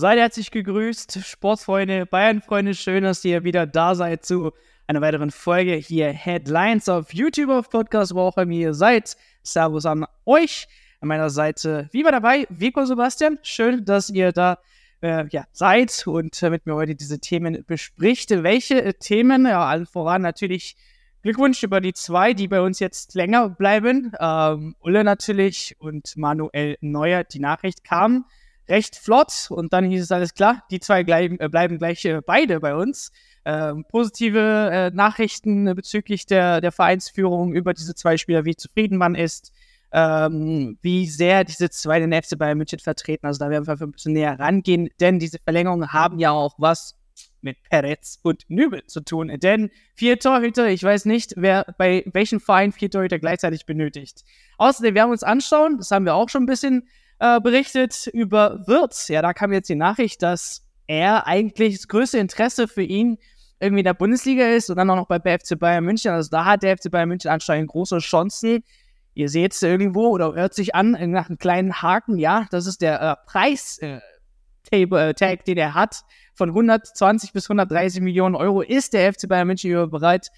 Seid herzlich gegrüßt, Sportfreunde, Bayernfreunde, schön, dass ihr wieder da seid zu einer weiteren Folge hier Headlines auf YouTube, auf Podcast, wo auch bei mir seid. Servus an euch. An meiner Seite wie immer dabei, Vico Sebastian. Schön, dass ihr da äh, ja, seid und äh, mit mir heute diese Themen bespricht. Welche äh, Themen? Ja, allen voran natürlich Glückwunsch über die zwei, die bei uns jetzt länger bleiben. Ähm, Ulle natürlich und Manuel Neuer. Die Nachricht kam recht flott und dann hieß es alles klar, die zwei bleiben, äh, bleiben gleich äh, beide bei uns. Ähm, positive äh, Nachrichten bezüglich der, der Vereinsführung über diese zwei Spieler, wie zufrieden man ist, ähm, wie sehr diese zwei den FC Bayern München vertreten. Also da werden wir ein bisschen näher rangehen, denn diese Verlängerungen haben ja auch was mit Peretz und Nübel zu tun. Denn vier Torhüter, ich weiß nicht, wer bei welchem Verein vier Torhüter gleichzeitig benötigt. Außerdem werden wir uns anschauen, das haben wir auch schon ein bisschen äh, berichtet über Wirtz. Ja, da kam jetzt die Nachricht, dass er eigentlich das größte Interesse für ihn irgendwie in der Bundesliga ist und dann auch noch bei FC Bayern München. Also da hat der FC Bayern München anscheinend große Chancen. Ihr seht es irgendwo oder hört sich an nach einem kleinen Haken. Ja, das ist der äh, Preis. Äh, äh, den er hat, von 120 bis 130 Millionen Euro, ist der FC Bayern München bereit,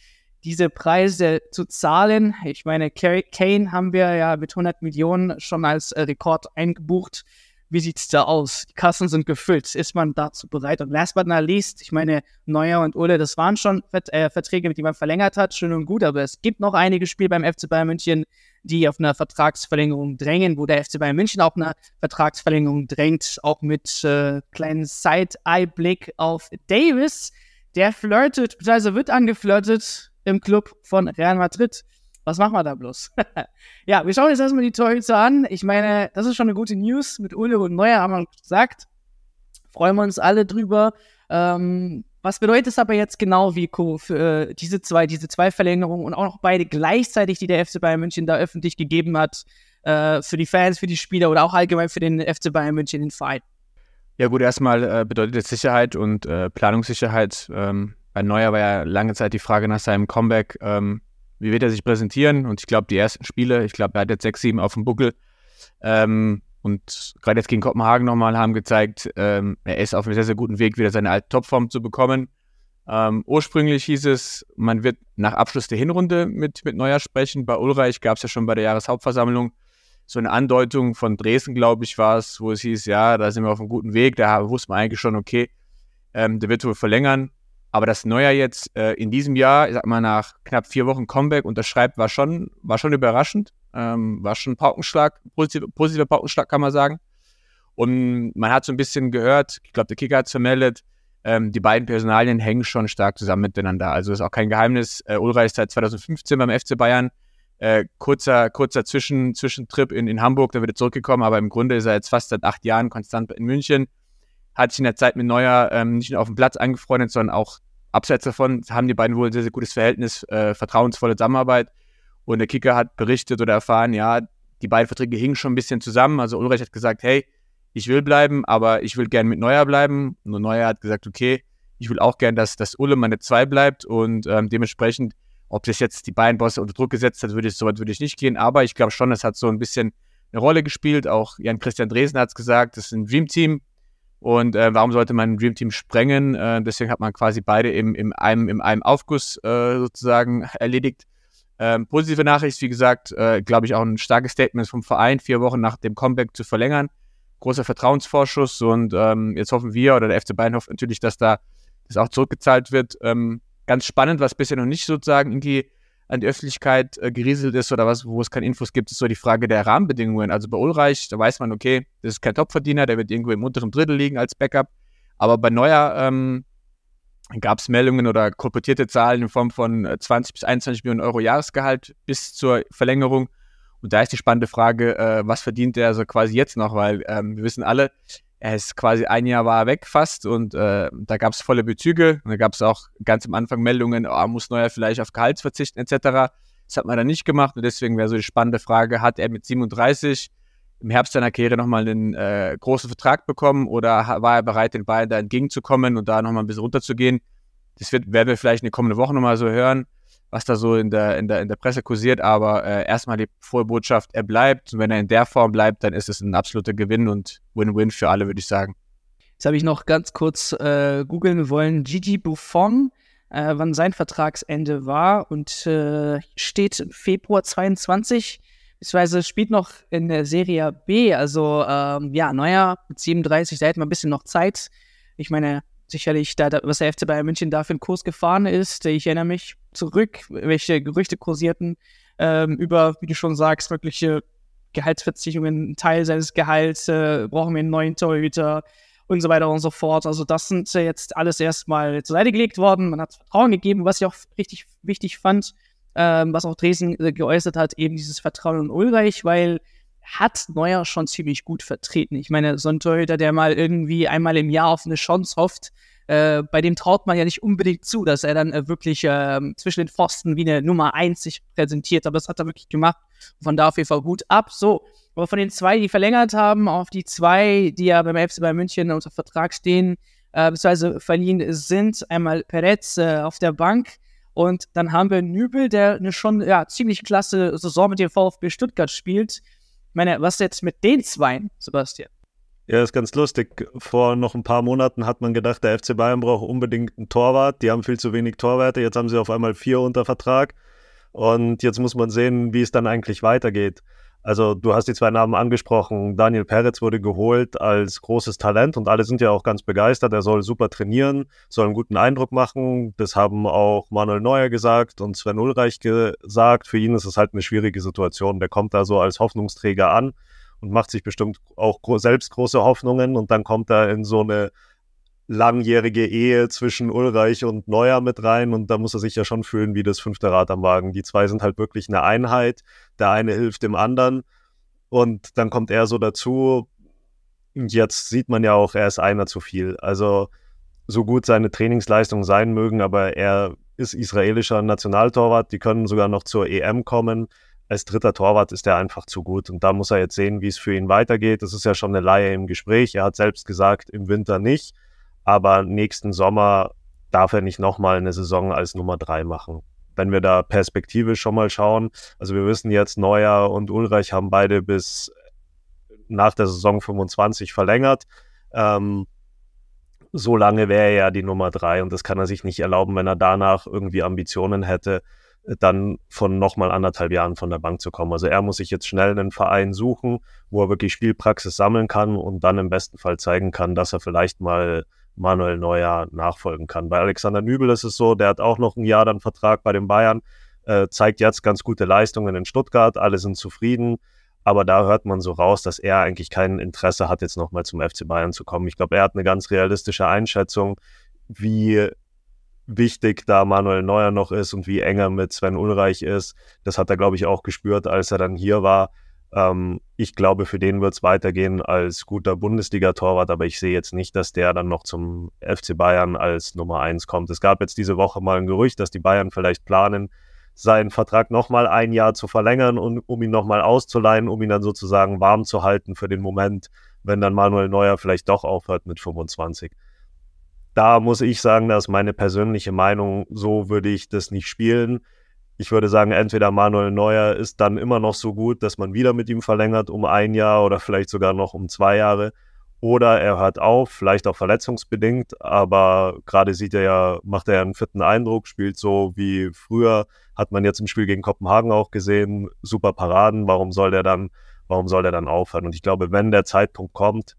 diese Preise zu zahlen. Ich meine, Kane haben wir ja mit 100 Millionen schon als äh, Rekord eingebucht. Wie sieht's da aus? Die Kassen sind gefüllt. Ist man dazu bereit? Und last but not least, ich meine, Neuer und Ulle, das waren schon Vert äh, Verträge, mit denen man verlängert hat, schön und gut, aber es gibt noch einige Spiele beim FC Bayern München, die auf eine Vertragsverlängerung drängen, wo der FC Bayern München auch eine Vertragsverlängerung drängt, auch mit äh, kleinen Side-Eye-Blick auf Davis. Der flirtet, beziehungsweise wird angeflirtet im Club von Real Madrid. Was machen wir da bloß? ja, wir schauen jetzt erstmal die Torhüter an. Ich meine, das ist schon eine gute News. Mit Ulle und Neuer haben wir gesagt. Freuen wir uns alle drüber. Ähm, was bedeutet es aber jetzt genau, Vico, für äh, diese zwei, diese zwei Verlängerungen und auch noch beide gleichzeitig, die der FC Bayern München da öffentlich gegeben hat, äh, für die Fans, für die Spieler oder auch allgemein für den FC Bayern München, den Verein? Ja gut, erstmal äh, bedeutet es Sicherheit und äh, Planungssicherheit. Ähm, bei Neuer war ja lange Zeit die Frage nach seinem Comeback, ähm, wie wird er sich präsentieren? Und ich glaube, die ersten Spiele, ich glaube, er hat jetzt sechs, sieben auf dem Buckel. Ähm, und gerade jetzt gegen Kopenhagen nochmal haben gezeigt, ähm, er ist auf einem sehr, sehr guten Weg, wieder seine alte Topform zu bekommen. Ähm, ursprünglich hieß es, man wird nach Abschluss der Hinrunde mit, mit Neuer sprechen. Bei Ulreich gab es ja schon bei der Jahreshauptversammlung so eine Andeutung von Dresden, glaube ich, war es, wo es hieß, ja, da sind wir auf einem guten Weg. Da wusste man eigentlich schon, okay, ähm, der wird wohl verlängern. Aber dass Neuer jetzt äh, in diesem Jahr, ich sag mal, nach knapp vier Wochen Comeback unterschreibt, war schon, war schon überraschend. Ähm, war schon ein Paukenschlag, positiver, positiver Paukenschlag, kann man sagen. Und man hat so ein bisschen gehört, ich glaube, der Kicker hat es vermeldet, ähm, die beiden Personalien hängen schon stark zusammen miteinander. Also ist auch kein Geheimnis. Äh, Ulreich ist seit 2015 beim FC Bayern. Äh, kurzer, kurzer Zwischen, Zwischentrip in, in Hamburg, da wird er zurückgekommen, aber im Grunde ist er jetzt fast seit acht Jahren konstant in München. Hat sich in der Zeit mit Neuer ähm, nicht nur auf dem Platz angefreundet, sondern auch abseits davon haben die beiden wohl ein sehr, sehr gutes Verhältnis, äh, vertrauensvolle Zusammenarbeit. Und der Kicker hat berichtet oder erfahren, ja, die beiden Verträge hingen schon ein bisschen zusammen. Also Ulreich hat gesagt, hey, ich will bleiben, aber ich will gern mit Neuer bleiben. Und Neuer hat gesagt, okay, ich will auch gern, dass, dass Ulle meine zwei bleibt. Und ähm, dementsprechend, ob das jetzt die beiden Bosse unter Druck gesetzt hat, würde ich, soweit würde ich nicht gehen. Aber ich glaube schon, es hat so ein bisschen eine Rolle gespielt. Auch Jan-Christian Dresen hat es gesagt, das ist ein Dream-Team. Und äh, warum sollte man ein Dream Team sprengen? Äh, deswegen hat man quasi beide im, im, einem, im einem Aufguss äh, sozusagen erledigt. Ähm, positive Nachricht, wie gesagt, äh, glaube ich auch ein starkes Statement vom Verein, vier Wochen nach dem Comeback zu verlängern. Großer Vertrauensvorschuss und ähm, jetzt hoffen wir oder der FC Bayern hofft natürlich, dass da das auch zurückgezahlt wird. Ähm, ganz spannend, was bisher noch nicht sozusagen irgendwie an die Öffentlichkeit äh, gerieselt ist oder was, wo es keine Infos gibt, ist so die Frage der Rahmenbedingungen. Also bei Ulreich, da weiß man, okay, das ist kein Topverdiener, der wird irgendwo im unteren Drittel liegen als Backup. Aber bei Neuer ähm, gab es Meldungen oder kolportierte Zahlen in Form von 20 äh, bis 21 Millionen Euro Jahresgehalt bis zur Verlängerung. Und da ist die spannende Frage, äh, was verdient er so quasi jetzt noch? Weil ähm, wir wissen alle, er ist quasi ein Jahr war er weg fast und äh, da gab es volle Bezüge. Und da gab es auch ganz am Anfang Meldungen, oh, muss Neuer vielleicht auf Gehalt verzichten etc. Das hat man dann nicht gemacht und deswegen wäre so die spannende Frage, hat er mit 37 im Herbst seiner Karriere nochmal einen äh, großen Vertrag bekommen oder war er bereit, den Bayern da entgegenzukommen und da nochmal ein bisschen runterzugehen? Das wird, werden wir vielleicht in den kommenden Wochen nochmal so hören, was da so in der, in der, in der Presse kursiert, aber äh, erstmal die frohe Botschaft, er bleibt und wenn er in der Form bleibt, dann ist es ein absoluter Gewinn und Win-Win für alle, würde ich sagen. Jetzt habe ich noch ganz kurz äh, googeln wollen. Gigi Buffon, äh, wann sein Vertragsende war und äh, steht Februar 22 beziehungsweise spielt noch in der Serie B. Also ähm, ja, Neuer mit 37, da hätte man ein bisschen noch Zeit. Ich meine, sicherlich, da, was der FC Bayern München da für einen Kurs gefahren ist. Ich erinnere mich zurück, welche Gerüchte kursierten ähm, über, wie du schon sagst, mögliche Gehaltsverzichtungen, Teil seines Gehalts, äh, brauchen wir einen neuen Torhüter und so weiter und so fort. Also das sind äh, jetzt alles erstmal zur Seite gelegt worden. Man hat Vertrauen gegeben, was ich auch richtig wichtig fand ähm, was auch Dresden äh, geäußert hat, eben dieses Vertrauen in Ulreich, weil hat Neuer schon ziemlich gut vertreten. Ich meine, so ein Torhüter, der mal irgendwie einmal im Jahr auf eine Chance hofft, äh, bei dem traut man ja nicht unbedingt zu, dass er dann äh, wirklich äh, zwischen den Pfosten wie eine Nummer 1 sich präsentiert. Aber das hat er wirklich gemacht. Von da auf jeden Fall gut ab. So, aber von den zwei, die verlängert haben, auf die zwei, die ja beim FC bei München unter Vertrag stehen, äh, beziehungsweise verliehen sind, einmal Perez äh, auf der Bank, und dann haben wir Nübel, der eine schon ja, ziemlich klasse Saison mit dem VfB Stuttgart spielt. Ich meine, was jetzt mit den Zweien, Sebastian? Ja, ist ganz lustig. Vor noch ein paar Monaten hat man gedacht, der FC Bayern braucht unbedingt einen Torwart. Die haben viel zu wenig Torwerte. Jetzt haben sie auf einmal vier unter Vertrag. Und jetzt muss man sehen, wie es dann eigentlich weitergeht. Also du hast die zwei Namen angesprochen. Daniel Peretz wurde geholt als großes Talent und alle sind ja auch ganz begeistert. Er soll super trainieren, soll einen guten Eindruck machen. Das haben auch Manuel Neuer gesagt und Sven Ulreich gesagt. Für ihn ist es halt eine schwierige Situation. Der kommt da so als Hoffnungsträger an und macht sich bestimmt auch selbst große Hoffnungen und dann kommt er in so eine langjährige Ehe zwischen Ulreich und Neuer mit rein und da muss er sich ja schon fühlen wie das fünfte Rad am Wagen. Die zwei sind halt wirklich eine Einheit. Der eine hilft dem anderen und dann kommt er so dazu. Jetzt sieht man ja auch, er ist einer zu viel. Also so gut seine Trainingsleistungen sein mögen, aber er ist israelischer Nationaltorwart. Die können sogar noch zur EM kommen. Als dritter Torwart ist er einfach zu gut. Und da muss er jetzt sehen, wie es für ihn weitergeht. Das ist ja schon eine Laie im Gespräch. Er hat selbst gesagt, im Winter nicht aber nächsten Sommer darf er nicht nochmal eine Saison als Nummer drei machen. Wenn wir da Perspektive schon mal schauen, also wir wissen jetzt, Neuer und Ulreich haben beide bis nach der Saison 25 verlängert. Ähm, so lange wäre er ja die Nummer drei und das kann er sich nicht erlauben, wenn er danach irgendwie Ambitionen hätte, dann von nochmal anderthalb Jahren von der Bank zu kommen. Also er muss sich jetzt schnell einen Verein suchen, wo er wirklich Spielpraxis sammeln kann und dann im besten Fall zeigen kann, dass er vielleicht mal Manuel Neuer nachfolgen kann. Bei Alexander Nübel ist es so, der hat auch noch ein Jahr dann Vertrag bei den Bayern, äh, zeigt jetzt ganz gute Leistungen in Stuttgart, alle sind zufrieden, aber da hört man so raus, dass er eigentlich kein Interesse hat, jetzt nochmal zum FC Bayern zu kommen. Ich glaube, er hat eine ganz realistische Einschätzung, wie wichtig da Manuel Neuer noch ist und wie enger mit Sven Ulreich ist. Das hat er, glaube ich, auch gespürt, als er dann hier war. Ähm, ich glaube, für den wird es weitergehen als guter Bundesliga-Torwart, aber ich sehe jetzt nicht, dass der dann noch zum FC Bayern als Nummer eins kommt. Es gab jetzt diese Woche mal ein Gerücht, dass die Bayern vielleicht planen, seinen Vertrag nochmal ein Jahr zu verlängern und um ihn nochmal auszuleihen, um ihn dann sozusagen warm zu halten für den Moment, wenn dann Manuel Neuer vielleicht doch aufhört mit 25. Da muss ich sagen, das ist meine persönliche Meinung, so würde ich das nicht spielen ich würde sagen, entweder Manuel Neuer ist dann immer noch so gut, dass man wieder mit ihm verlängert um ein Jahr oder vielleicht sogar noch um zwei Jahre. Oder er hört auf, vielleicht auch verletzungsbedingt, aber gerade sieht er ja, macht er ja einen vierten Eindruck, spielt so wie früher, hat man jetzt im Spiel gegen Kopenhagen auch gesehen, super Paraden, warum soll der dann, warum soll der dann aufhören? Und ich glaube, wenn der Zeitpunkt kommt,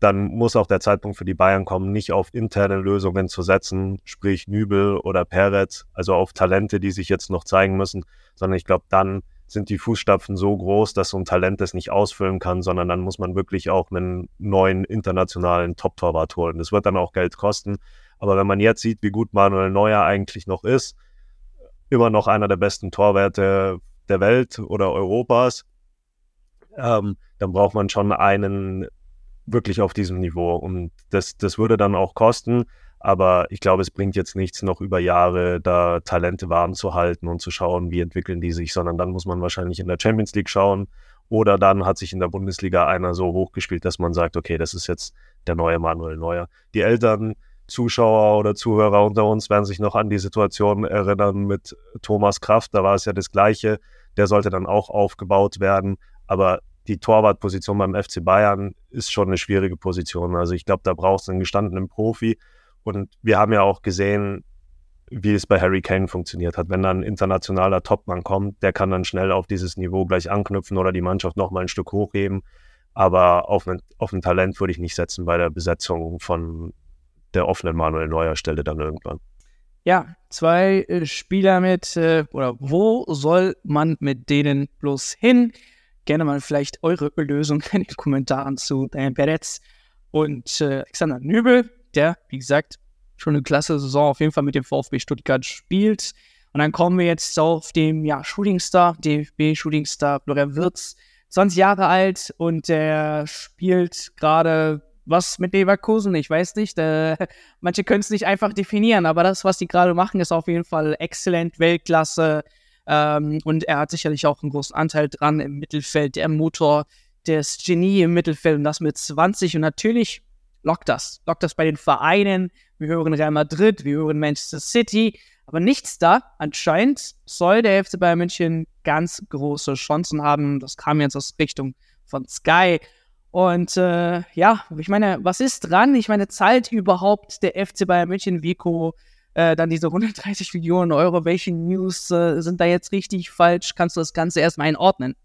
dann muss auch der Zeitpunkt für die Bayern kommen, nicht auf interne Lösungen zu setzen, sprich Nübel oder Peretz, also auf Talente, die sich jetzt noch zeigen müssen, sondern ich glaube, dann sind die Fußstapfen so groß, dass so ein Talent das nicht ausfüllen kann, sondern dann muss man wirklich auch einen neuen internationalen Top-Torwart holen. Das wird dann auch Geld kosten. Aber wenn man jetzt sieht, wie gut Manuel Neuer eigentlich noch ist, immer noch einer der besten Torwerte der Welt oder Europas, ähm, dann braucht man schon einen wirklich auf diesem Niveau. Und das, das würde dann auch kosten. Aber ich glaube, es bringt jetzt nichts, noch über Jahre da Talente warm zu halten und zu schauen, wie entwickeln die sich, sondern dann muss man wahrscheinlich in der Champions League schauen. Oder dann hat sich in der Bundesliga einer so hochgespielt, dass man sagt, okay, das ist jetzt der neue Manuel Neuer. Die Eltern, Zuschauer oder Zuhörer unter uns werden sich noch an die Situation erinnern mit Thomas Kraft. Da war es ja das Gleiche. Der sollte dann auch aufgebaut werden. Aber die Torwartposition beim FC Bayern ist schon eine schwierige Position. Also ich glaube, da braucht es einen gestandenen Profi. Und wir haben ja auch gesehen, wie es bei Harry Kane funktioniert hat. Wenn dann ein internationaler Topmann kommt, der kann dann schnell auf dieses Niveau gleich anknüpfen oder die Mannschaft nochmal ein Stück hochheben. Aber auf ein, auf ein Talent würde ich nicht setzen bei der Besetzung von der offenen Manuel Neuer Stelle dann irgendwann. Ja, zwei äh, Spieler mit, äh, oder wo soll man mit denen bloß hin? Gerne mal vielleicht eure Lösung in den Kommentaren zu Dan Peretz und äh, Alexander Nübel, der, wie gesagt, schon eine klasse Saison auf jeden Fall mit dem VfB Stuttgart spielt. Und dann kommen wir jetzt auf den ja, Shootingstar, DFB-Shootingstar Florian Wirtz, 20 Jahre alt und der spielt gerade was mit Leverkusen, ich weiß nicht. Äh, manche können es nicht einfach definieren, aber das, was die gerade machen, ist auf jeden Fall exzellent, Weltklasse. Ähm, und er hat sicherlich auch einen großen Anteil dran im Mittelfeld, der Motor, das Genie im Mittelfeld und das mit 20. Und natürlich lockt das. Lockt das bei den Vereinen. Wir hören Real Madrid, wir hören Manchester City. Aber nichts da. Anscheinend soll der FC Bayern München ganz große Chancen haben. Das kam jetzt aus Richtung von Sky. Und äh, ja, ich meine, was ist dran? Ich meine, zahlt überhaupt der FC Bayern München Vico äh, dann diese 130 Millionen Euro? Welche News äh, sind da jetzt richtig falsch? Kannst du das Ganze erstmal einordnen?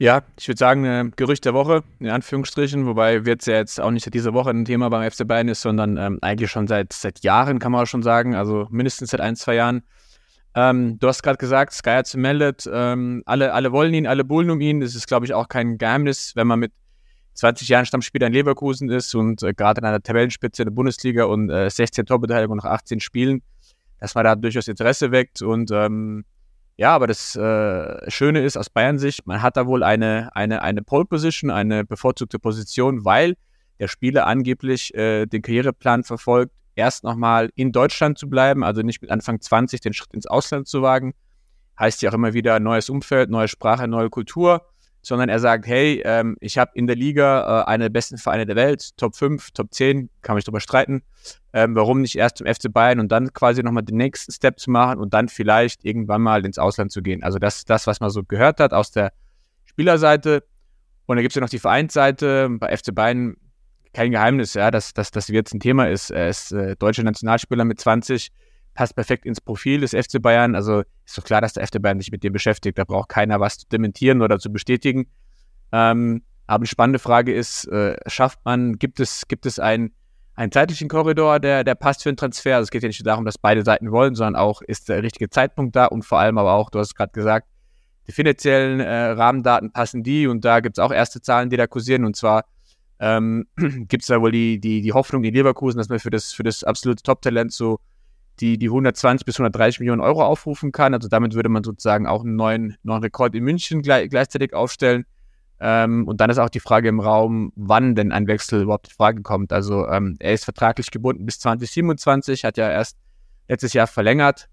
Ja, ich würde sagen, äh, Gerücht der Woche, in Anführungsstrichen, wobei wird es ja jetzt auch nicht diese Woche ein Thema beim FC Bayern ist, sondern ähm, eigentlich schon seit, seit Jahren, kann man auch schon sagen, also mindestens seit ein, zwei Jahren. Ähm, du hast gerade gesagt, Sky hat gemeldet, ähm, alle, alle wollen ihn, alle bullen um ihn. Das ist, glaube ich, auch kein Geheimnis, wenn man mit 20 Jahren Stammspieler in Leverkusen ist und äh, gerade in einer Tabellenspitze in der Bundesliga und äh, 16 Torbeteiligung nach 18 Spielen, dass man da durchaus Interesse weckt. Und ähm, ja, aber das äh, Schöne ist aus Bayern Sicht, man hat da wohl eine, eine, eine Pole Position, eine bevorzugte Position, weil der Spieler angeblich äh, den Karriereplan verfolgt, erst nochmal in Deutschland zu bleiben, also nicht mit Anfang 20 den Schritt ins Ausland zu wagen. Heißt ja auch immer wieder neues Umfeld, neue Sprache, neue Kultur sondern er sagt, hey, ähm, ich habe in der Liga äh, eine der besten Vereine der Welt, Top 5, Top 10, kann mich darüber streiten. Ähm, warum nicht erst zum FC Bayern und dann quasi nochmal den nächsten Step zu machen und dann vielleicht irgendwann mal ins Ausland zu gehen. Also das ist das, was man so gehört hat aus der Spielerseite. Und dann gibt es ja noch die Vereinsseite. Bei FC Bayern kein Geheimnis, ja, dass, dass das jetzt ein Thema ist. Er ist äh, deutscher Nationalspieler mit 20 passt perfekt ins Profil des FC Bayern. Also ist doch klar, dass der FC Bayern sich mit dem beschäftigt. Da braucht keiner was zu dementieren oder zu bestätigen. Ähm, aber eine spannende Frage ist, äh, schafft man, gibt es, gibt es einen, einen zeitlichen Korridor, der, der passt für einen Transfer? Also es geht ja nicht darum, dass beide Seiten wollen, sondern auch, ist der richtige Zeitpunkt da und vor allem aber auch, du hast es gerade gesagt, die finanziellen äh, Rahmendaten passen die und da gibt es auch erste Zahlen, die da kursieren und zwar ähm, gibt es da wohl die, die, die Hoffnung in Leverkusen, dass man für das, für das absolute Top-Talent so die die 120 bis 130 Millionen Euro aufrufen kann. Also damit würde man sozusagen auch einen neuen, neuen Rekord in München gleich, gleichzeitig aufstellen. Ähm, und dann ist auch die Frage im Raum, wann denn ein Wechsel überhaupt in Frage kommt. Also ähm, er ist vertraglich gebunden bis 2027, hat ja erst letztes Jahr verlängert,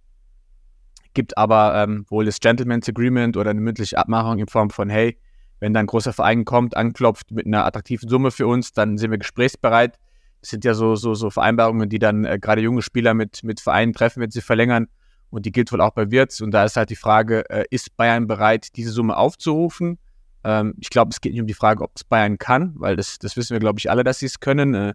gibt aber ähm, wohl das Gentleman's Agreement oder eine mündliche Abmachung in Form von, hey, wenn da ein großer Verein kommt, anklopft mit einer attraktiven Summe für uns, dann sind wir gesprächsbereit sind ja so, so, so Vereinbarungen, die dann äh, gerade junge Spieler mit, mit Vereinen treffen, wenn sie verlängern. Und die gilt wohl auch bei Wirtz. Und da ist halt die Frage, äh, ist Bayern bereit, diese Summe aufzurufen? Ähm, ich glaube, es geht nicht um die Frage, ob es Bayern kann, weil das, das wissen wir, glaube ich, alle, dass sie es können. Äh,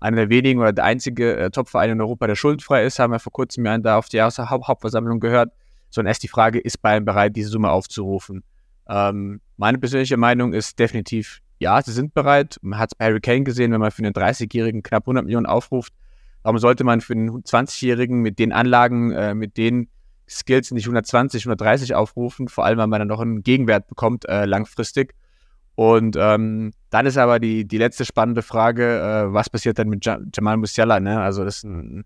einer der wenigen oder der einzige äh, Topverein in Europa, der schuldenfrei ist, haben wir vor kurzem ja da auf die Hauptversammlung gehört. Sondern erst die Frage, ist Bayern bereit, diese Summe aufzurufen? Ähm, meine persönliche Meinung ist definitiv ja, sie sind bereit. Man hat es bei Harry Kane gesehen, wenn man für einen 30-Jährigen knapp 100 Millionen aufruft. Warum sollte man für einen 20-Jährigen mit den Anlagen, äh, mit den Skills nicht 120, 130 aufrufen? Vor allem, weil man dann noch einen Gegenwert bekommt äh, langfristig. Und ähm, dann ist aber die, die letzte spannende Frage, äh, was passiert dann mit Jamal Musiala? Ne? Also das ist ein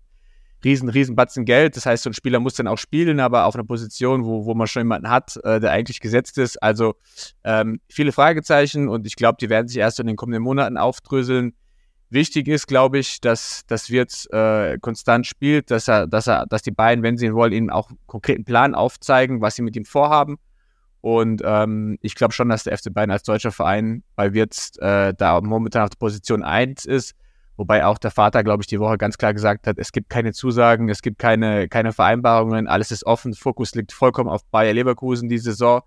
riesen, riesen Batzen Geld. Das heißt, so ein Spieler muss dann auch spielen, aber auf einer Position, wo, wo man schon jemanden hat, äh, der eigentlich gesetzt ist. Also ähm, viele Fragezeichen und ich glaube, die werden sich erst in den kommenden Monaten aufdröseln. Wichtig ist, glaube ich, dass, dass Wirtz äh, konstant spielt, dass er, dass er, dass die beiden, wenn sie ihn wollen, ihm auch einen konkreten Plan aufzeigen, was sie mit ihm vorhaben. Und ähm, ich glaube schon, dass der FC Bayern als deutscher Verein bei Wirtz äh, da momentan auf der Position 1 ist. Wobei auch der Vater, glaube ich, die Woche ganz klar gesagt hat, es gibt keine Zusagen, es gibt keine, keine Vereinbarungen, alles ist offen, Fokus liegt vollkommen auf Bayer Leverkusen die Saison.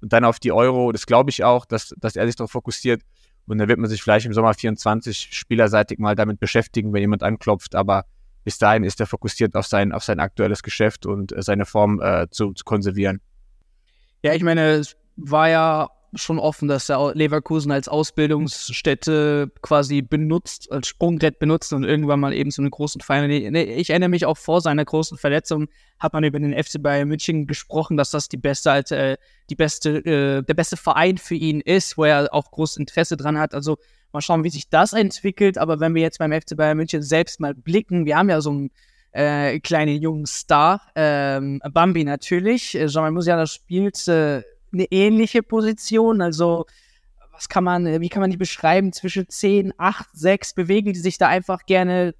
und dann auf die Euro. Das glaube ich auch, dass, dass er sich darauf fokussiert. Und dann wird man sich vielleicht im Sommer 24 spielerseitig mal damit beschäftigen, wenn jemand anklopft. Aber bis dahin ist er fokussiert auf sein, auf sein aktuelles Geschäft und äh, seine Form äh, zu, zu konservieren. Ja, ich meine, es war ja schon offen, dass er Leverkusen als Ausbildungsstätte quasi benutzt, als Sprungbrett benutzt und irgendwann mal eben so einen großen Verein. Ich erinnere mich auch vor seiner großen Verletzung hat man über den FC Bayern München gesprochen, dass das die beste, äh, die beste, äh, der beste Verein für ihn ist, wo er auch großes Interesse dran hat. Also mal schauen, wie sich das entwickelt. Aber wenn wir jetzt beim FC Bayern München selbst mal blicken, wir haben ja so einen äh, kleinen jungen Star, ähm, Bambi natürlich. Äh, Jean-Marie Musiala spielt äh, eine ähnliche Position. Also, was kann man, wie kann man die beschreiben? Zwischen 10, 8, 6 bewegen die sich da einfach gerne,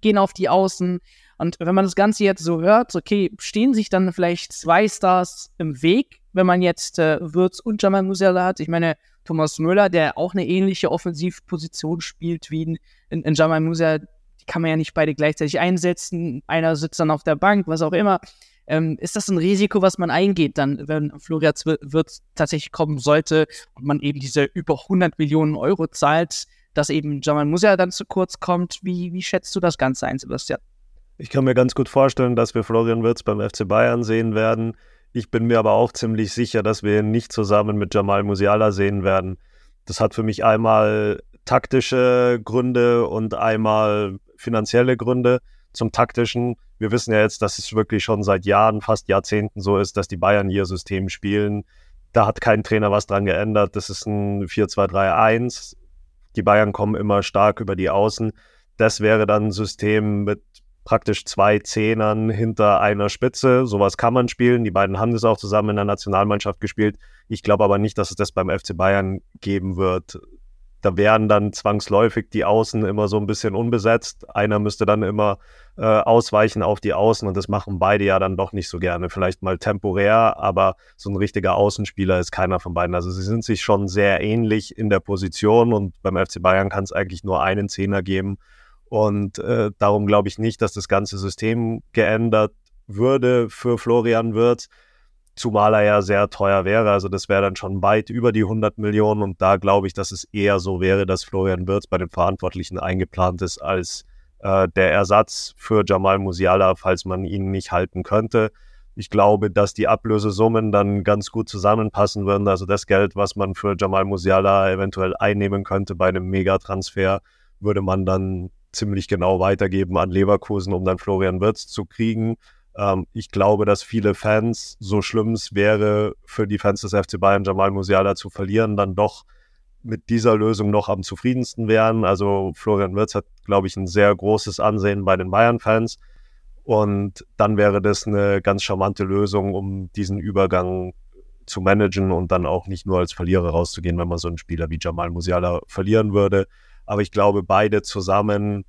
gehen auf die Außen. Und wenn man das Ganze jetzt so hört, okay, stehen sich dann vielleicht zwei Stars im Weg, wenn man jetzt äh, Würz und Jamal Musiala hat? Ich meine, Thomas Müller, der auch eine ähnliche Offensivposition spielt wie in, in, in Jamal Musiala, die kann man ja nicht beide gleichzeitig einsetzen. Einer sitzt dann auf der Bank, was auch immer. Ähm, ist das ein Risiko, was man eingeht, dann, wenn Florian wird tatsächlich kommen sollte und man eben diese über 100 Millionen Euro zahlt, dass eben Jamal Musiala dann zu kurz kommt? Wie, wie schätzt du das Ganze ein, Sebastian? Ich kann mir ganz gut vorstellen, dass wir Florian Wirtz beim FC Bayern sehen werden. Ich bin mir aber auch ziemlich sicher, dass wir ihn nicht zusammen mit Jamal Musiala sehen werden. Das hat für mich einmal taktische Gründe und einmal finanzielle Gründe. Zum taktischen wir wissen ja jetzt, dass es wirklich schon seit Jahren, fast Jahrzehnten so ist, dass die Bayern ihr System spielen. Da hat kein Trainer was dran geändert. Das ist ein 4-2-3-1. Die Bayern kommen immer stark über die Außen. Das wäre dann ein System mit praktisch zwei Zehnern hinter einer Spitze. Sowas kann man spielen. Die beiden haben das auch zusammen in der Nationalmannschaft gespielt. Ich glaube aber nicht, dass es das beim FC Bayern geben wird da wären dann zwangsläufig die Außen immer so ein bisschen unbesetzt. Einer müsste dann immer äh, ausweichen auf die Außen und das machen beide ja dann doch nicht so gerne. Vielleicht mal temporär, aber so ein richtiger Außenspieler ist keiner von beiden. Also sie sind sich schon sehr ähnlich in der Position und beim FC Bayern kann es eigentlich nur einen Zehner geben. Und äh, darum glaube ich nicht, dass das ganze System geändert würde für Florian Wirtz zumal er ja sehr teuer wäre. Also das wäre dann schon weit über die 100 Millionen und da glaube ich, dass es eher so wäre, dass Florian Wirtz bei den Verantwortlichen eingeplant ist als äh, der Ersatz für Jamal Musiala, falls man ihn nicht halten könnte. Ich glaube, dass die Ablösesummen dann ganz gut zusammenpassen würden. Also das Geld, was man für Jamal Musiala eventuell einnehmen könnte bei einem Megatransfer, würde man dann ziemlich genau weitergeben an Leverkusen, um dann Florian Wirtz zu kriegen. Ähm, ich glaube, dass viele Fans, so schlimm es wäre für die Fans des FC Bayern, Jamal Musiala zu verlieren, dann doch mit dieser Lösung noch am zufriedensten wären. Also Florian Wirtz hat, glaube ich, ein sehr großes Ansehen bei den Bayern-Fans. Und dann wäre das eine ganz charmante Lösung, um diesen Übergang zu managen und dann auch nicht nur als Verlierer rauszugehen, wenn man so einen Spieler wie Jamal Musiala verlieren würde. Aber ich glaube, beide zusammen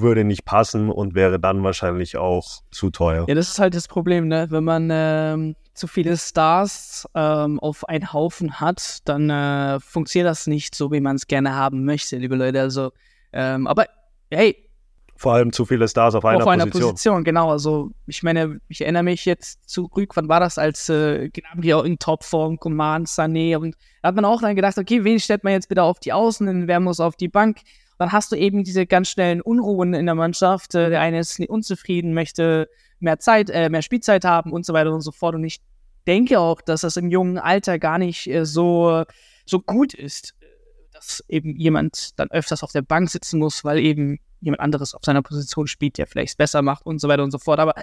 würde nicht passen und wäre dann wahrscheinlich auch zu teuer. Ja, das ist halt das Problem, ne? Wenn man ähm, zu viele Stars ähm, auf einen Haufen hat, dann äh, funktioniert das nicht so, wie man es gerne haben möchte, liebe Leute. Also, ähm, aber hey. Vor allem zu viele Stars auf einer, auf einer Position. Position. Genau, also ich meine, ich erinnere mich jetzt zurück, wann war das, als äh, Gnabry auch in Topform, Command, Sané und da hat man auch dann gedacht, okay, wen stellt man jetzt bitte auf die Außen, wer muss auf die Bank? Dann hast du eben diese ganz schnellen Unruhen in der Mannschaft. Äh, der eine ist unzufrieden, möchte mehr Zeit, äh, mehr Spielzeit haben und so weiter und so fort. Und ich denke auch, dass das im jungen Alter gar nicht äh, so, so gut ist, dass eben jemand dann öfters auf der Bank sitzen muss, weil eben jemand anderes auf seiner Position spielt, der vielleicht besser macht und so weiter und so fort. Aber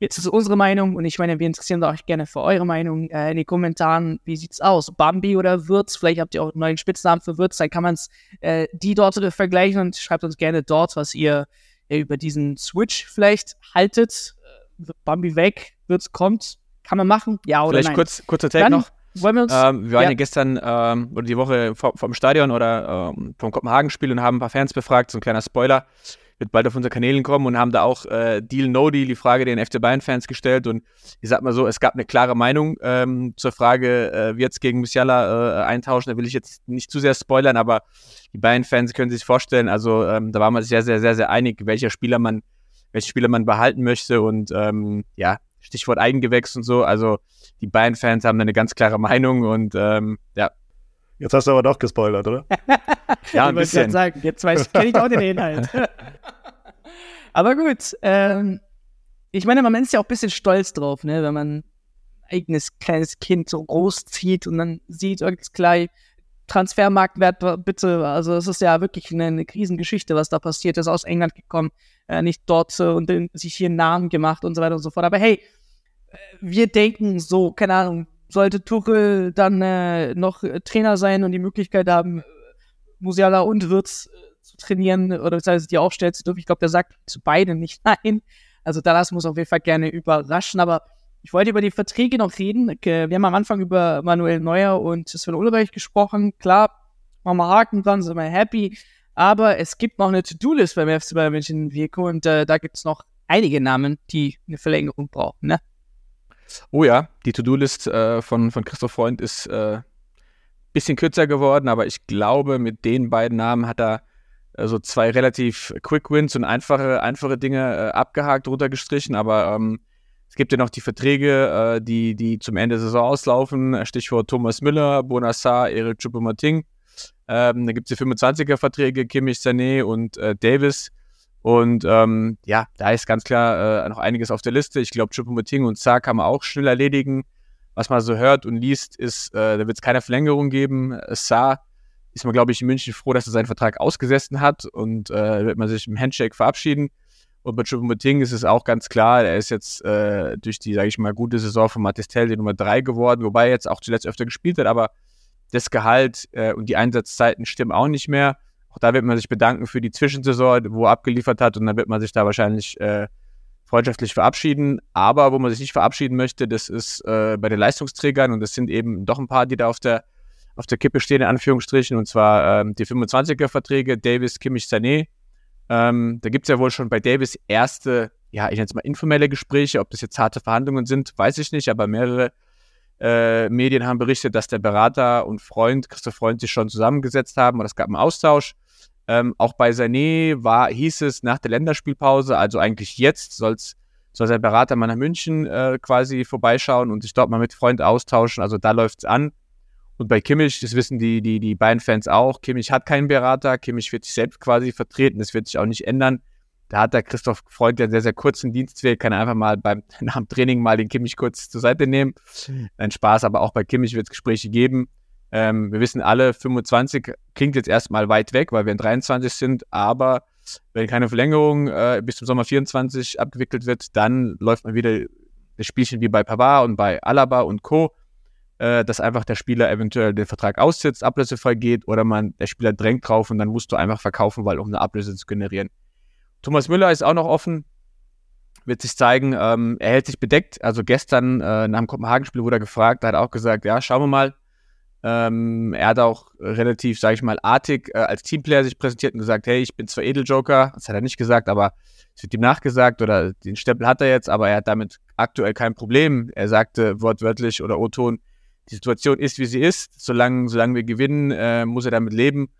Jetzt ist unsere Meinung und ich meine, wir interessieren euch gerne für eure Meinung äh, in den Kommentaren. Wie sieht's aus? Bambi oder Würz? Vielleicht habt ihr auch einen neuen Spitznamen für Würz, dann kann man es äh, die dort vergleichen und schreibt uns gerne dort, was ihr äh, über diesen Switch vielleicht haltet. Äh, Bambi weg, Würz kommt. Kann man machen? Ja oder vielleicht nein? Kurz, kurzer Take noch. Wollen wir uns? Ähm, wir waren ja, ja gestern ähm, oder die Woche vom, vom Stadion oder ähm, vom Kopenhagen-Spiel und haben ein paar Fans befragt. So ein kleiner Spoiler wird bald auf unsere Kanälen kommen und haben da auch äh, Deal No Deal die Frage den FC Bayern Fans gestellt und ich sag mal so, es gab eine klare Meinung ähm, zur Frage, äh, wie jetzt gegen Musiala äh, eintauschen. Da will ich jetzt nicht zu sehr spoilern, aber die Bayern Fans können sich vorstellen. Also ähm, da war man sich sehr, sehr, sehr, sehr einig, welcher Spieler man, welchen Spieler man behalten möchte und ähm, ja, Stichwort Eigengewächs und so. Also die Bayern-Fans haben eine ganz klare Meinung und ähm, ja. Jetzt hast du aber doch gespoilert, oder? ja, ein ich bisschen. Sagen, jetzt weiß, kenne ich auch den Inhalt. aber gut, ähm, ich meine, man ist ja auch ein bisschen stolz drauf, ne, wenn man ein eigenes kleines Kind so groß zieht und dann sieht, alles klar, Transfermarktwert bitte, also es ist ja wirklich eine, eine Krisengeschichte, was da passiert ist, aus England gekommen, äh, nicht dort äh, und den, sich hier einen Namen gemacht und so weiter und so fort. Aber hey, äh, wir denken so, keine Ahnung, sollte Tuchel dann äh, noch äh, Trainer sein und die Möglichkeit haben, äh, Musiala und Wirtz zu trainieren oder beziehungsweise die aufstellen zu dürfen, ich glaube, der sagt zu beiden nicht nein. Also Dallas muss auf jeden Fall gerne überraschen, aber ich wollte über die Verträge noch reden. Wir haben am Anfang über Manuel Neuer und Sven Ulreich gesprochen. Klar, machen wir Haken dran, sind wir happy. Aber es gibt noch eine To-Do-List beim FC Bayern München Vico und äh, da gibt es noch einige Namen, die eine Verlängerung brauchen. Ne? Oh ja, die To-Do-List äh, von, von Christoph Freund ist ein äh, bisschen kürzer geworden, aber ich glaube, mit den beiden Namen hat er äh, so zwei relativ Quick Wins und einfache, einfache Dinge äh, abgehakt, runtergestrichen. Aber ähm, es gibt ja noch die Verträge, äh, die, die zum Ende der Saison auslaufen. Stichwort Thomas Müller, Bonassar, Eric Choupo-Moting. Ähm, dann gibt es die 25er-Verträge, Kimmich, Sané und äh, Davis. Und ähm, ja, da ist ganz klar äh, noch einiges auf der Liste. Ich glaube, Choupo-Moting und Saar kann man auch schnell erledigen. Was man so hört und liest, ist, äh, da wird es keine Verlängerung geben. Saar ist man, glaube ich, in München froh, dass er seinen Vertrag ausgesessen hat und äh, wird man sich im Handshake verabschieden. Und bei Choupo-Moting ist es auch ganz klar, er ist jetzt äh, durch die, sage ich mal, gute Saison von Matistel die Nummer 3 geworden, wobei er jetzt auch zuletzt öfter gespielt hat, aber das Gehalt äh, und die Einsatzzeiten stimmen auch nicht mehr. Auch da wird man sich bedanken für die Zwischensaison, wo er abgeliefert hat. Und dann wird man sich da wahrscheinlich äh, freundschaftlich verabschieden. Aber wo man sich nicht verabschieden möchte, das ist äh, bei den Leistungsträgern. Und das sind eben doch ein paar, die da auf der, auf der Kippe stehen, in Anführungsstrichen, und zwar ähm, die 25er-Verträge, Davis, Kimmich, Sané, ähm, da gibt es ja wohl schon bei Davis erste, ja, ich nenne es mal informelle Gespräche. Ob das jetzt harte Verhandlungen sind, weiß ich nicht, aber mehrere äh, Medien haben berichtet, dass der Berater und Freund, Christoph Freund, sich schon zusammengesetzt haben und es gab einen Austausch. Ähm, auch bei Sané war, hieß es nach der Länderspielpause, also eigentlich jetzt soll's, soll sein Berater mal nach München äh, quasi vorbeischauen und sich dort mal mit Freund austauschen. Also da läuft es an. Und bei Kimmich, das wissen die, die, die beiden Fans auch, Kimmich hat keinen Berater, Kimmich wird sich selbst quasi vertreten, das wird sich auch nicht ändern. Da hat der Christoph Freund ja einen sehr, sehr kurzen Dienstweg, kann er einfach mal beim, nach dem Training mal den Kimmich kurz zur Seite nehmen. Ein Spaß, aber auch bei Kimmich wird es Gespräche geben. Ähm, wir wissen alle, 25 klingt jetzt erstmal weit weg, weil wir in 23 sind, aber wenn keine Verlängerung äh, bis zum Sommer 24 abgewickelt wird, dann läuft man wieder das Spielchen wie bei Pavard und bei Alaba und Co äh, dass einfach der Spieler eventuell den Vertrag aussitzt, ablösefrei geht oder man, der Spieler drängt drauf und dann musst du einfach verkaufen, weil um eine Ablöse zu generieren. Thomas Müller ist auch noch offen, wird sich zeigen, ähm, er hält sich bedeckt. Also gestern äh, nach dem Kopenhagen-Spiel wurde er gefragt, da hat er auch gesagt, ja, schauen wir mal. Ähm, er hat auch relativ, sage ich mal, artig äh, als Teamplayer sich präsentiert und gesagt, hey, ich bin zwar Edeljoker, das hat er nicht gesagt, aber es wird ihm nachgesagt oder den Stempel hat er jetzt, aber er hat damit aktuell kein Problem. Er sagte wortwörtlich oder O-Ton, die Situation ist, wie sie ist. Solange, solange wir gewinnen, äh, muss er damit leben.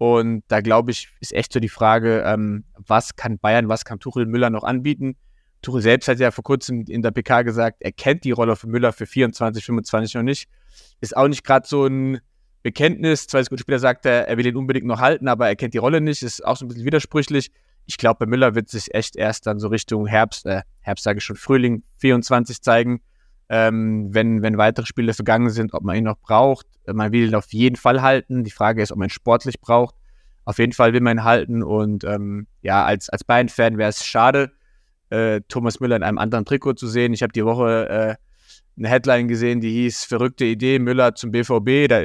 Und da glaube ich, ist echt so die Frage, ähm, was kann Bayern, was kann Tuchel Müller noch anbieten? Tuchel selbst hat ja vor kurzem in der PK gesagt, er kennt die Rolle von Müller für 24, 25 noch nicht. Ist auch nicht gerade so ein Bekenntnis. Zwei Sekunden sagt er, er will ihn unbedingt noch halten, aber er kennt die Rolle nicht. Ist auch so ein bisschen widersprüchlich. Ich glaube, bei Müller wird sich echt erst dann so Richtung Herbst, äh, Herbst sage ich schon, Frühling 24 zeigen ähm, wenn, wenn weitere Spiele vergangen sind, ob man ihn noch braucht. Man will ihn auf jeden Fall halten. Die Frage ist, ob man ihn sportlich braucht. Auf jeden Fall will man ihn halten. Und ähm, ja, als, als Bayern-Fan wäre es schade, äh, Thomas Müller in einem anderen Trikot zu sehen. Ich habe die Woche äh, eine Headline gesehen, die hieß Verrückte Idee, Müller zum BVB. Da,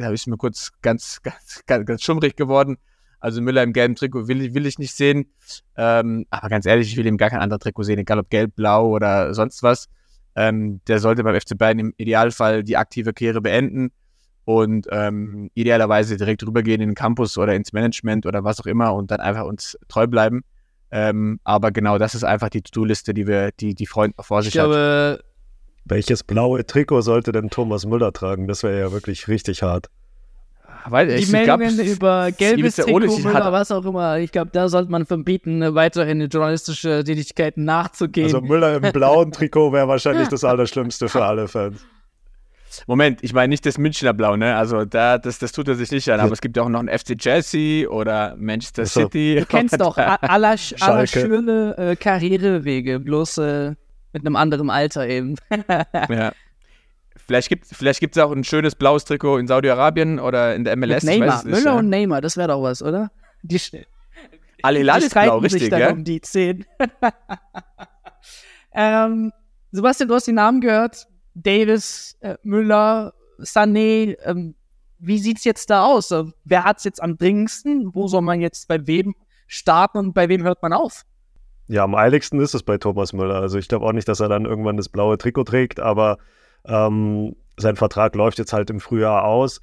da ist mir kurz ganz, ganz, ganz, ganz schummrig geworden. Also Müller im gelben Trikot will, will ich nicht sehen. Ähm, aber ganz ehrlich, ich will ihm gar kein anderes Trikot sehen, egal ob gelb, blau oder sonst was. Ähm, der sollte beim FC Bayern im Idealfall die aktive Karriere beenden und ähm, idealerweise direkt rübergehen in den Campus oder ins Management oder was auch immer und dann einfach uns treu bleiben. Ähm, aber genau das ist einfach die To-Do-Liste, die wir, die, die Freund vor sich ich glaube. Welches blaue Trikot sollte denn Thomas Müller tragen? Das wäre ja wirklich richtig hart. Weil die ich Meldungen glaub, über gelbes Trikot, Hat- was auch immer. Ich glaube, da sollte man verbieten, weiterhin journalistische Tätigkeiten nachzugehen. Also Müller im blauen Trikot wäre wahrscheinlich das Allerschlimmste für alle Fans. Moment, ich meine nicht das Münchner Blau, ne? Also da, das, das tut er sich nicht an, aber es gibt ja auch noch einen FC Chelsea oder Manchester Ach so. City. du kennst doch aller, aller schöne äh, Karrierewege, bloß äh, mit einem anderen Alter eben. Ja. Vielleicht gibt es vielleicht gibt's auch ein schönes blaues Trikot in Saudi-Arabien oder in der MLS. mit ich weiß Neymar, es Müller ja. und Neymar, das wäre doch was, oder? Die, Al-Hilal die ist blau, streiten sich richtig, dann ja? um die 10. ähm, Sebastian, du hast die Namen gehört. Davis, äh, Müller, Sané. Ähm, wie sieht's jetzt da aus? Äh, Wer hat's jetzt am dringendsten? Wo soll man jetzt bei wem starten und bei wem hört man auf? Ja, am eiligsten ist es bei Thomas Müller. Also ich glaube auch nicht, dass er dann irgendwann das blaue Trikot trägt, aber ähm, sein Vertrag läuft jetzt halt im Frühjahr aus,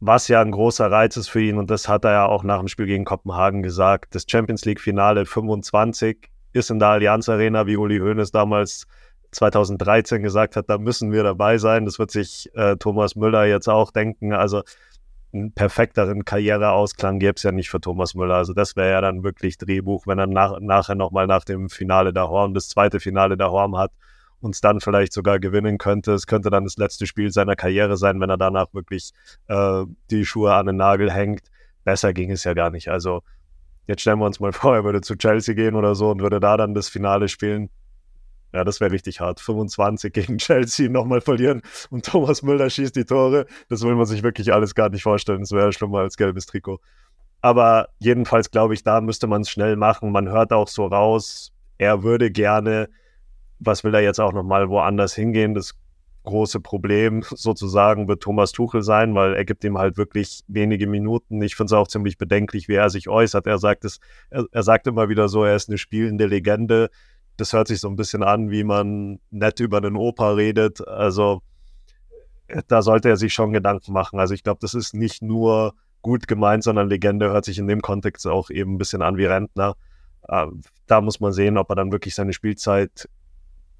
was ja ein großer Reiz ist für ihn und das hat er ja auch nach dem Spiel gegen Kopenhagen gesagt. Das Champions League Finale 25 ist in der Allianz Arena, wie Uli Hoeneß damals 2013 gesagt hat, da müssen wir dabei sein. Das wird sich äh, Thomas Müller jetzt auch denken. Also einen perfekteren Karriereausklang gäbe es ja nicht für Thomas Müller. Also das wäre ja dann wirklich Drehbuch, wenn er nach, nachher nochmal nach dem Finale der Horm, das zweite Finale der Horm hat und es dann vielleicht sogar gewinnen könnte. Es könnte dann das letzte Spiel seiner Karriere sein, wenn er danach wirklich äh, die Schuhe an den Nagel hängt. Besser ging es ja gar nicht. Also jetzt stellen wir uns mal vor, er würde zu Chelsea gehen oder so und würde da dann das Finale spielen. Ja, das wäre richtig hart. 25 gegen Chelsea nochmal verlieren und Thomas Müller schießt die Tore. Das will man sich wirklich alles gar nicht vorstellen. Das wäre schlimmer als gelbes Trikot. Aber jedenfalls glaube ich, da müsste man es schnell machen. Man hört auch so raus, er würde gerne, was will er jetzt auch nochmal woanders hingehen? Das große Problem sozusagen wird Thomas Tuchel sein, weil er gibt ihm halt wirklich wenige Minuten. Ich finde es auch ziemlich bedenklich, wie er sich äußert. Er sagt es, er, er sagt immer wieder so, er ist eine spielende Legende das hört sich so ein bisschen an, wie man nett über einen Opa redet. Also da sollte er sich schon Gedanken machen. Also ich glaube, das ist nicht nur gut gemeint, sondern Legende hört sich in dem Kontext auch eben ein bisschen an wie Rentner. Äh, da muss man sehen, ob er dann wirklich seine Spielzeit,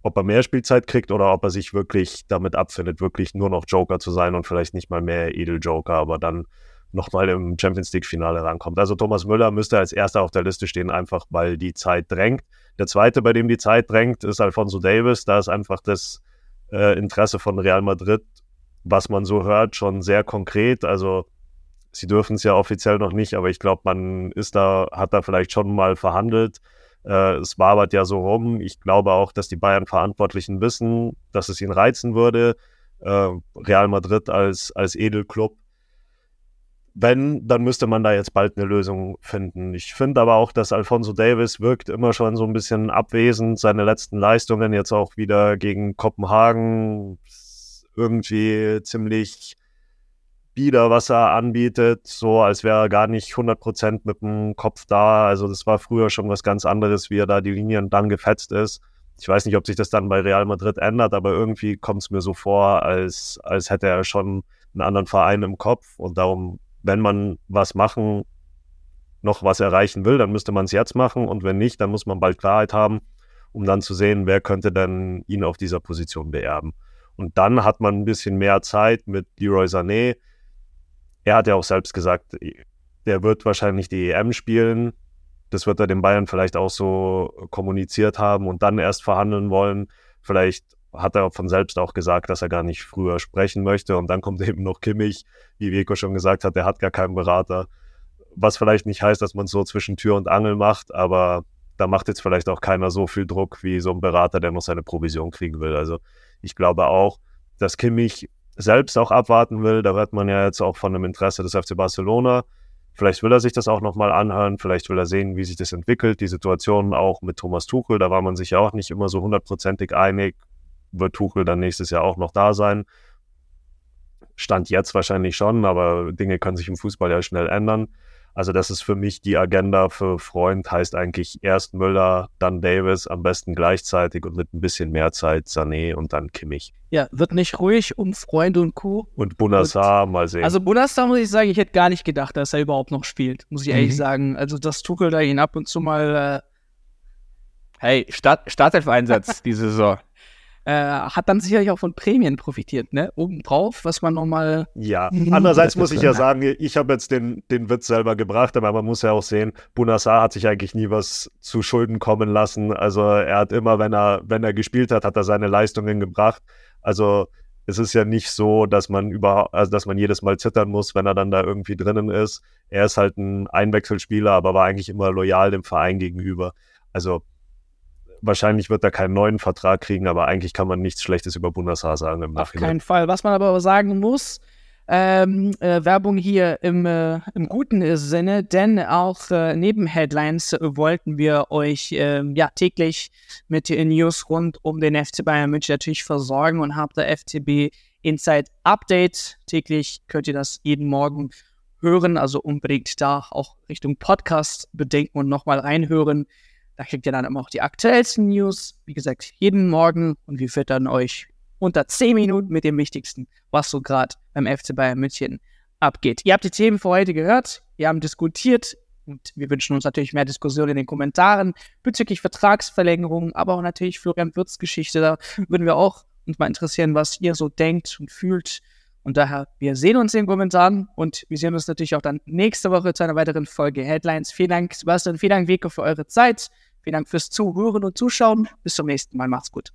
ob er mehr Spielzeit kriegt oder ob er sich wirklich damit abfindet, wirklich nur noch Joker zu sein und vielleicht nicht mal mehr Edeljoker, aber dann nochmal im Champions League-Finale rankommt. Also Thomas Müller müsste als erster auf der Liste stehen, einfach weil die Zeit drängt. Der zweite, bei dem die Zeit drängt, ist Alfonso Davis. Da ist einfach das äh, Interesse von Real Madrid, was man so hört, schon sehr konkret. Also sie dürfen es ja offiziell noch nicht, aber ich glaube, man ist da, hat da vielleicht schon mal verhandelt. Äh, es wabert ja so rum. Ich glaube auch, dass die Bayern-Verantwortlichen wissen, dass es ihn reizen würde. Äh, Real Madrid als, als Edelclub wenn, dann müsste man da jetzt bald eine Lösung finden. Ich finde aber auch, dass Alfonso Davis wirkt immer schon so ein bisschen abwesend. Seine letzten Leistungen jetzt auch wieder gegen Kopenhagen irgendwie ziemlich bieder, was er anbietet, so als wäre er gar nicht 100% mit dem Kopf da. Also das war früher schon was ganz anderes, wie er da die Linien dann gefetzt ist. Ich weiß nicht, ob sich das dann bei Real Madrid ändert, aber irgendwie kommt es mir so vor, als, als hätte er schon einen anderen Verein im Kopf und darum wenn man was machen, noch was erreichen will, dann müsste man es jetzt machen und wenn nicht, dann muss man bald Klarheit haben, um dann zu sehen, wer könnte denn ihn auf dieser Position beerben. Und dann hat man ein bisschen mehr Zeit mit Leroy Sané. Er hat ja auch selbst gesagt, der wird wahrscheinlich die EM spielen. Das wird er den Bayern vielleicht auch so kommuniziert haben und dann erst verhandeln wollen. Vielleicht hat er von selbst auch gesagt, dass er gar nicht früher sprechen möchte. Und dann kommt eben noch Kimmich, wie Vico schon gesagt hat, der hat gar keinen Berater. Was vielleicht nicht heißt, dass man es so zwischen Tür und Angel macht, aber da macht jetzt vielleicht auch keiner so viel Druck wie so ein Berater, der noch seine Provision kriegen will. Also ich glaube auch, dass Kimmich selbst auch abwarten will. Da hört man ja jetzt auch von dem Interesse des FC Barcelona. Vielleicht will er sich das auch nochmal anhören, vielleicht will er sehen, wie sich das entwickelt. Die Situation auch mit Thomas Tuchel, da war man sich ja auch nicht immer so hundertprozentig einig, wird Tuchel dann nächstes Jahr auch noch da sein. Stand jetzt wahrscheinlich schon, aber Dinge können sich im Fußball ja schnell ändern. Also das ist für mich die Agenda für Freund, heißt eigentlich erst Müller, dann Davis, am besten gleichzeitig und mit ein bisschen mehr Zeit Sané und dann Kimmich. Ja, wird nicht ruhig um Freunde und Co. Und Bunassar, mal sehen. Also Bunassar muss ich sagen, ich hätte gar nicht gedacht, dass er überhaupt noch spielt, muss ich ehrlich Mhm. sagen. Also dass Tuchel da ihn ab und zu mal Hey, Start, Startelf-Einsatz diese Saison. Äh, hat dann sicherlich auch von Prämien profitiert, ne? Obendrauf, was man nochmal. Ja, andererseits muss ich ja sagen, ich habe jetzt den, den Witz selber gebracht, aber man muss ja auch sehen, Bunassar hat sich eigentlich nie was zu Schulden kommen lassen. Also er hat immer, wenn er, wenn er gespielt hat, hat er seine Leistungen gebracht. Also es ist ja nicht so, dass man über, also dass man jedes Mal zittern muss, wenn er dann da irgendwie drinnen ist. Er ist halt ein Einwechselspieler, aber war eigentlich immer loyal dem Verein gegenüber. Also wahrscheinlich wird er keinen neuen Vertrag kriegen, aber eigentlich kann man nichts Schlechtes über Bundeshaar sagen im Nachhinein. Auf keinen Fall. Was man aber sagen muss, ähm, äh, Werbung hier im, äh, im guten Sinne, denn auch äh, neben Headlines wollten wir euch ähm, ja täglich mit News rund um den FC Bayern München natürlich versorgen und habt der FCB Inside Update. Täglich könnt ihr das jeden Morgen hören, also unbedingt da auch Richtung Podcast bedenken und nochmal reinhören. Da kriegt ihr dann immer auch die aktuellsten News, wie gesagt, jeden Morgen und wir füttern euch unter 10 Minuten mit dem Wichtigsten, was so gerade beim FC Bayern München abgeht. Ihr habt die Themen für heute gehört, wir haben diskutiert und wir wünschen uns natürlich mehr Diskussion in den Kommentaren bezüglich Vertragsverlängerungen, aber auch natürlich Florian Wirtz Geschichte. Da würden wir auch uns mal interessieren, was ihr so denkt und fühlt. Und daher, wir sehen uns in den Kommentaren und wir sehen uns natürlich auch dann nächste Woche zu einer weiteren Folge Headlines. Vielen Dank, Sebastian, vielen Dank, Vico, für eure Zeit. Vielen Dank fürs Zuhören und Zuschauen. Bis zum nächsten Mal. Macht's gut.